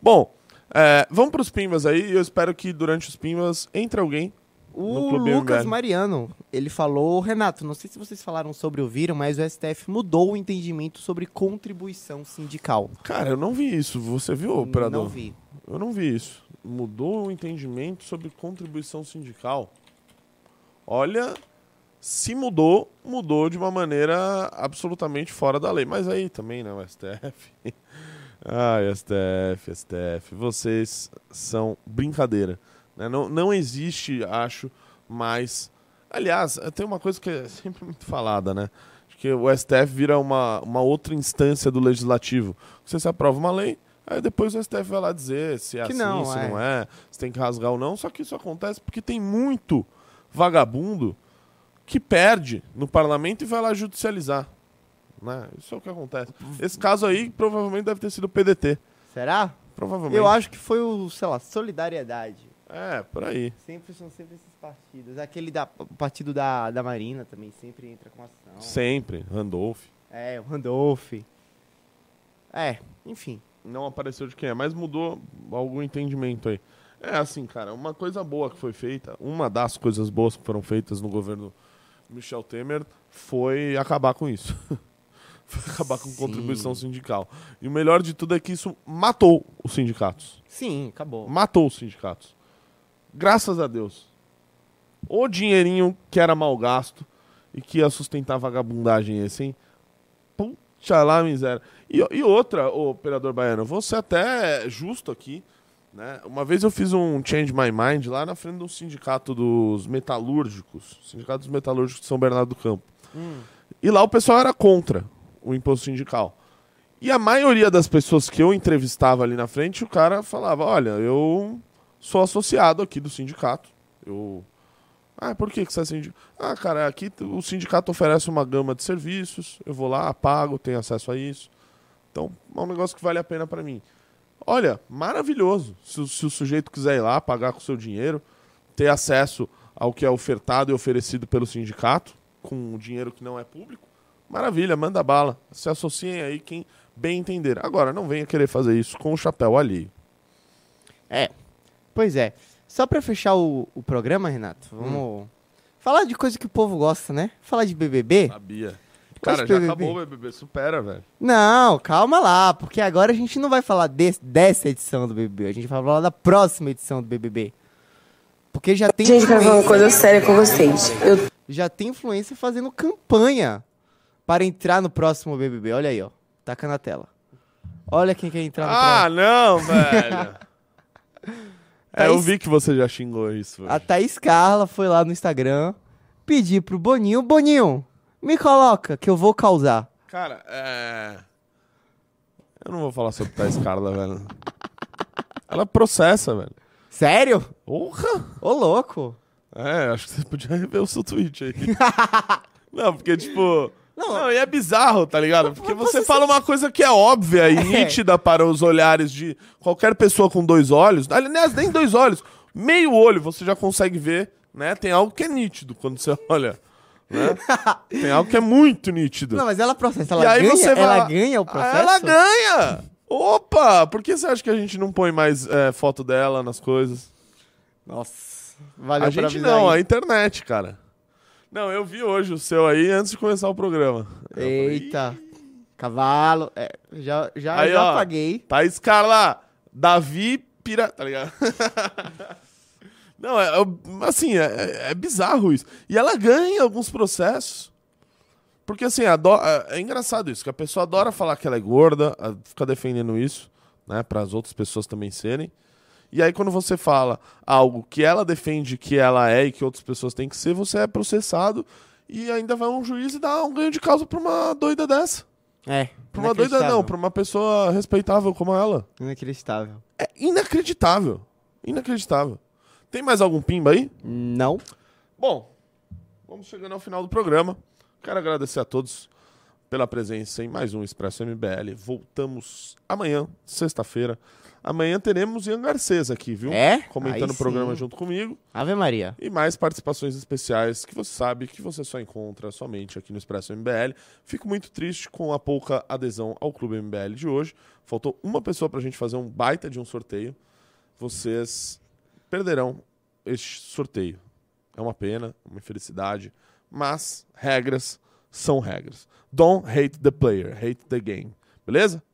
Bom, é, vamos pros Pimbas aí. e Eu espero que durante os Pimbas entre alguém. O Lucas MBL. Mariano, ele falou, Renato, não sei se vocês falaram sobre ou viram, mas o STF mudou o entendimento sobre contribuição sindical. Cara, eu não vi isso. Você viu, operador? Não vi. Eu não vi isso. Mudou o entendimento sobre contribuição sindical. Olha, se mudou, mudou de uma maneira absolutamente fora da lei. Mas aí também, né, o STF. Ai, STF, STF. Vocês são brincadeira. Né? Não, não existe, acho, mais. Aliás, tem uma coisa que é sempre muito falada, né? Acho que o STF vira uma, uma outra instância do legislativo. Você se aprova uma lei, aí depois o STF vai lá dizer se é Que assim, não, se é. não é, se tem que rasgar ou não. Só que isso acontece porque tem muito vagabundo que perde no parlamento e vai lá judicializar. Né? Isso é o que acontece. Esse caso aí provavelmente deve ter sido o PDT. Será? Provavelmente. Eu acho que foi o, sei lá, Solidariedade. É, por aí. Sempre são sempre esses partidos. Aquele da o partido da, da Marina também sempre entra com ação. Sempre. Randolph. É, o Randolph. É, enfim. Não apareceu de quem é, mas mudou algum entendimento aí. É assim, cara, uma coisa boa que foi feita, uma das coisas boas que foram feitas no governo Michel Temer foi acabar com isso. foi acabar com Sim. contribuição sindical. E o melhor de tudo é que isso matou os sindicatos. Sim, acabou. Matou os sindicatos. Graças a Deus. O dinheirinho que era mal gasto e que ia sustentar a vagabundagem esse, hein? Puxa lá, miséria. E, e outra, ô operador baiano, vou ser até justo aqui. Né? Uma vez eu fiz um Change My Mind lá na frente do sindicato dos metalúrgicos, sindicato dos metalúrgicos de São Bernardo do Campo. E lá o pessoal era contra o imposto sindical. E a maioria das pessoas que eu entrevistava ali na frente, o cara falava: Olha, eu sou associado aqui do sindicato. Eu. Ah, por que, que você é sindicato? Ah, cara, aqui o sindicato oferece uma gama de serviços, eu vou lá, pago, tenho acesso a isso. Então, é um negócio que vale a pena pra mim. Olha, maravilhoso. Se, o- se o sujeito quiser ir lá, pagar com seu dinheiro, ter acesso ao que é ofertado e oferecido pelo sindicato, com dinheiro que não é público, maravilha, manda bala. Se associem aí quem bem entender. Agora, não venha querer fazer isso com o chapéu alheio. É. Pois é. Só pra fechar o, o programa, Renato, vamos falar de coisa que o povo gosta, né? Falar de BBB? Sabia. Cara, já BBB. acabou o BBB, supera, velho. Não, calma lá, porque agora a gente não vai falar des- dessa edição do BBB, a gente vai falar da próxima edição do BBB. Porque já tem Gente, quero falar uma coisa séria com vocês. Eu já tem influência fazendo campanha para entrar no próximo BBB. Olha aí, ó. Taca na tela. Olha quem quer entrar no Ah, próximo. não, velho. é, eu Thaís- vi que você já xingou isso. velho. A Thaís Carla foi lá no Instagram pedir pro Boninho, Boninho, me coloca que eu vou causar. Cara, é. Eu não vou falar sobre Thais Carla, velho. Ela processa, velho. Sério? Porra! Ô, louco. É, acho que você podia rever o seu tweet aí. não, porque, tipo. Não. Não, e é bizarro, tá ligado? Porque você você fala uma coisa que é óbvia e É. nítida para os olhares de qualquer pessoa com dois olhos. Aliás, nem dois olhos. Meio olho você já consegue ver, né? Tem algo que é nítido quando você olha Né? Tem algo que é muito nítido. Não, mas ela processa, E ela aí ganha, você vai ela ganha o Ah, processo? Ela ganha! Opa! Por que você acha que a gente não põe mais é, foto dela nas coisas? Nossa, valeu a gente não, aí. a internet, cara. Não, eu vi hoje o seu aí antes de começar o programa. Eita, cavalo, é, já, já, Aí, já ó. apaguei. Thaís Carla, Davi Pira. Tá ligado? Não, é, é- assim, é, é bizarro isso. E ela ganha alguns processos. Porque, assim, ado- é, é engraçado isso, que a pessoa adora falar que ela é gorda, fica defendendo isso, né, para as outras pessoas também serem. E aí, quando você fala algo que ela defende que ela é e que outras pessoas têm que ser, você é processado e ainda vai um juiz e dá um ganho de causa pra uma doida dessa. É, Pra uma doida não, pra uma pessoa respeitável como ela. Inacreditável. É inacreditável. Inacreditável. Tem mais algum pimba aí? Não. Bom, vamos chegando ao final do programa. Quero agradecer a todos pela presença em mais um Expresso MBL. Voltamos amanhã, sexta-feira. Amanhã teremos Ian Garcês aqui, viu? É? Comentando o programa junto comigo. Ave Maria. E mais participações especiais que você sabe que você só encontra somente aqui no Expresso MBL. Fico muito triste com a pouca adesão ao Clube MBL de hoje. Faltou uma pessoa pra gente fazer um baita de um sorteio. Vocês perderão este sorteio. É uma pena, uma infelicidade, mas regras são regras. Don't hate the player, hate the game. Beleza?